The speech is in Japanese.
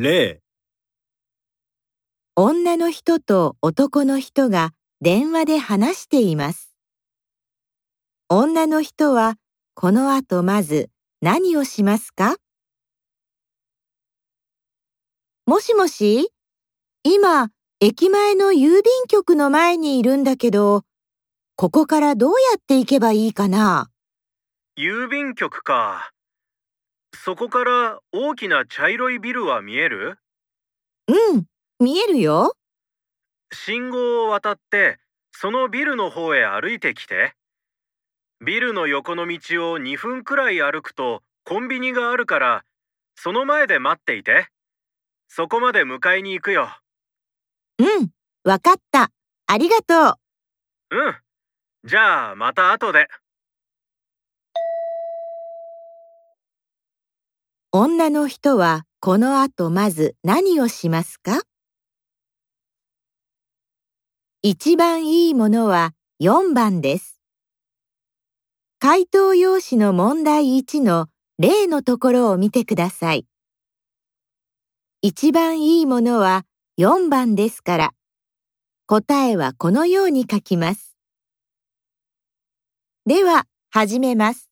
例、女の人と男の人が電話で話しています。女の人はこの後まず何をしますか？もしもし？今、駅前の郵便局の前にいるんだけど、ここからどうやって行けばいいかな？郵便局か。そこから大きな茶色いビルは見える？うん、見えるよ。信号を渡ってそのビルの方へ歩いてきて。ビルの横の道を2分くらい歩くとコンビニがあるからその前で待っていて。そこまで迎えに行くよ。うん、わかった。ありがとう。うん。じゃあまた後で。女の人はこの後まず何をしますか？一番いいものは4番です。回答用紙の問題1の例のところを見てください。一番いいものは4番ですから、答えはこのように書きます。では、始めます。